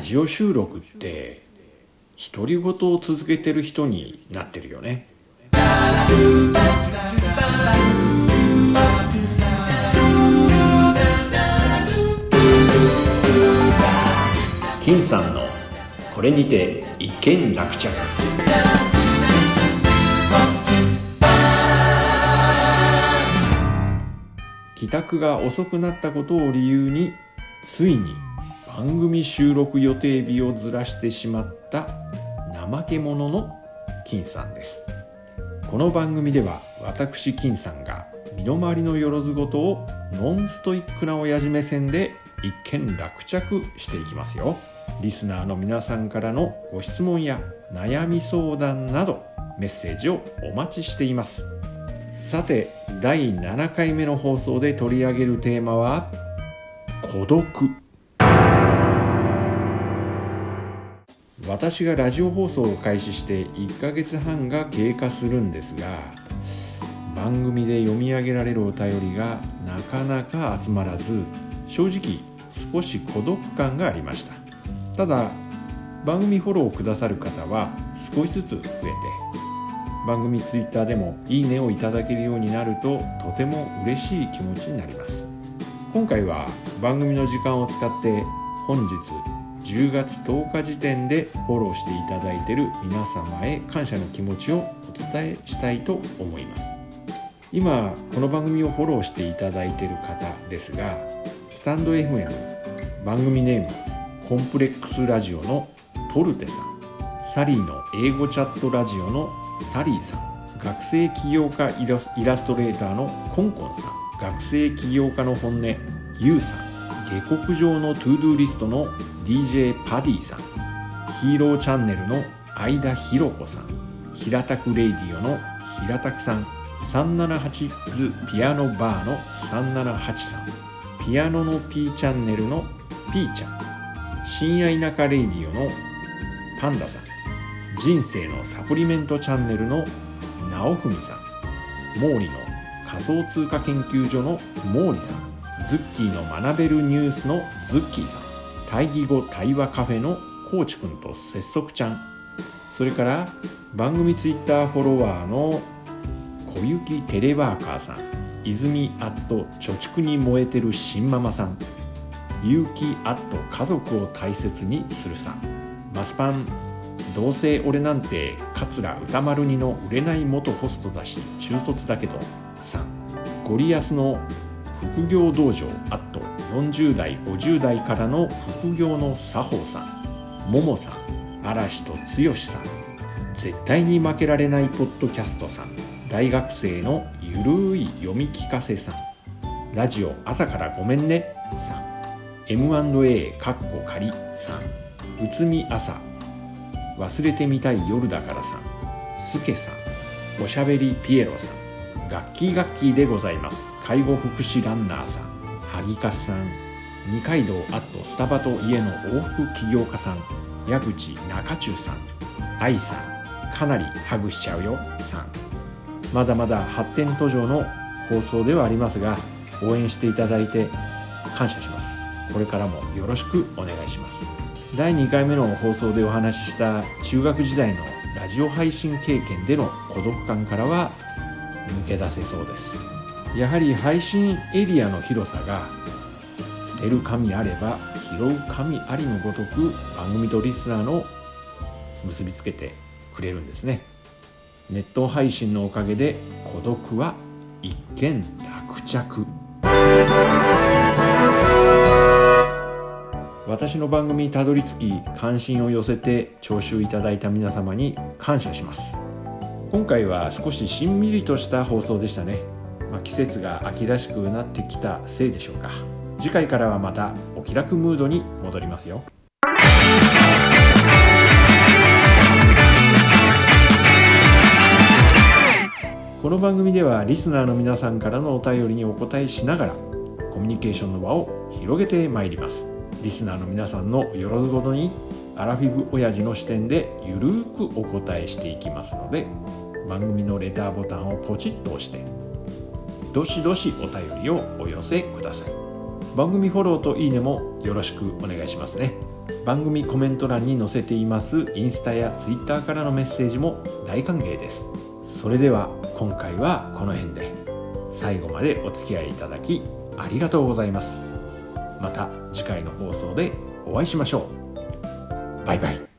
ラジオ収録って独り言を続けてる人になってるよね。金さんのこれにて一件落着。帰宅が遅くなったことを理由についに番組収録予定日をずらしてしまった怠け者の金さんです。この番組では私金さんが身の回りのよろず事をノンストイックな親父目線で一見落着していきますよ。リスナーの皆さんからのご質問や悩み相談などメッセージをお待ちしています。さて第7回目の放送で取り上げるテーマは孤独。私がラジオ放送を開始して1ヶ月半が経過するんですが番組で読み上げられるお便りがなかなか集まらず正直少し孤独感がありました。ただ番組フォローをくださる方は少しずつ増えて番組 Twitter でもいいねをいただけるようになるととても嬉しい気持ちになります。今回は番組の時間を使って本日10月10日時点でフォローしていただいている皆様へ感謝の気持ちをお伝えしたいと思います。今この番組をフォローしていただいている方ですがスタンド FM 番組ネームコンプレックスラジオのトルテさんサリーの英語チャットラジオのサリーさん学生起業家イラストレーターのコンコンさん学生起業家の本音ユウさん下克上の To Do List の DJ パディさんヒーローチャンネルの相田ひろ子さん平たくレイディオの平たくさん378's Piano Bar の378さんピアノの P チャンネルの P ちゃん深夜田舎レイディオのパンダさん人生のサプリメントチャンネルの直文さん毛利の仮想通貨研究所の毛利さんズッキーの学べるニュースのズッキーさん。対義語対話カフェのコーチくんと節足ちゃん。それから番組ツイッターフォロワーの小雪テレワーカーさん。泉アット貯蓄に燃えてる新ママさん。結城アット家族を大切にするさん。マスパンどうせ俺なんて桂歌丸にの売れない元ホストだし中卒だけどさん。ゴリアスの副業道場アット40代50代からの副業の作法さんももさん嵐と剛さん絶対に負けられないポッドキャストさん大学生のゆるい読み聞かせさんラジオ朝からごめんねさん M&A かっこ仮さんうつみ朝忘れてみたい夜だからさんすけさんおしゃべりピエロさんガッキーガッキーでございます。介護福祉ランナーさん萩かさん二階堂アットスタバと家の往復起業家さん矢口中中さん愛さんかなりハグしちゃうよさん。まだまだ発展途上の放送ではありますが応援していただいて感謝します。これからもよろしくお願いします。第2回目の放送でお話しした中学時代のラジオ配信経験での孤独感からは抜け出せそうです。やはり配信エリアの広さが捨てる神あれば拾う神ありのごとく番組とリスナーの結びつけてくれるんですね。ネット配信のおかげで孤独は一見落着。私の番組にたどり着き関心を寄せて聴取いただいた皆様に感謝します。今回は少ししんみりとした放送でしたね、まあ、季節が秋らしくなってきたせいでしょうか。次回からはまたお気楽ムードに戻りますよ。この番組ではリスナーの皆さんからのお便りにお答えしながらコミュニケーションの輪を広げてまいります。リスナーの皆さんのよろずごとにアラフィフ親父の視点でゆるーくお答えしていきますので番組のレターボタンをポチッと押してどしどしお便りをお寄せください。番組フォローといいねもよろしくお願いしますね。番組コメント欄に載せていますインスタやツイッターからのメッセージも大歓迎です。それでは今回はこの辺で。最後までお付き合いいただきありがとうございます。また次回の放送でお会いしましょう。バイバイ。